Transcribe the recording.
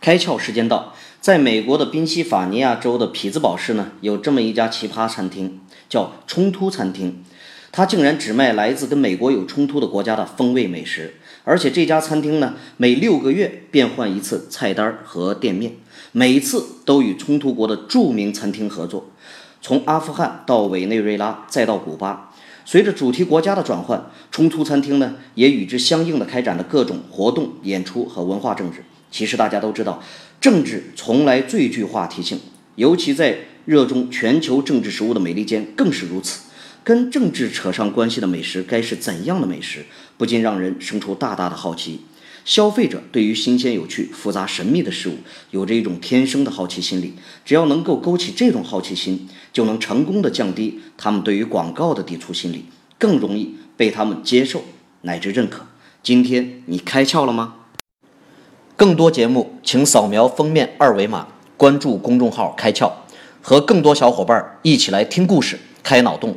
开窍时间到，在美国的宾夕法尼亚州的匹兹堡市呢，有这么一家奇葩餐厅，叫冲突餐厅。它竟然只卖来自跟美国有冲突的国家的风味美食，而且这家餐厅呢，每六个月变换一次菜单和店面，每一次都与冲突国的著名餐厅合作，从阿富汗到委内瑞拉，再到古巴。随着主题国家的转换，冲突餐厅呢，也与之相应的开展了各种活动、演出和文化政治。其实大家都知道，政治从来最具话题性，尤其在热衷全球政治食物的美利坚更是如此。跟政治扯上关系的美食该是怎样的美食，不禁让人生出大大的好奇。消费者对于新鲜、有趣、复杂、神秘的事物，有着一种天生的好奇心理。只要能够勾起这种好奇心，就能成功的降低他们对于广告的抵触心理，更容易被他们接受乃至认可。今天你开窍了吗？更多节目，请扫描封面二维码，关注公众号“开窍”，和更多小伙伴一起来听故事、开脑洞。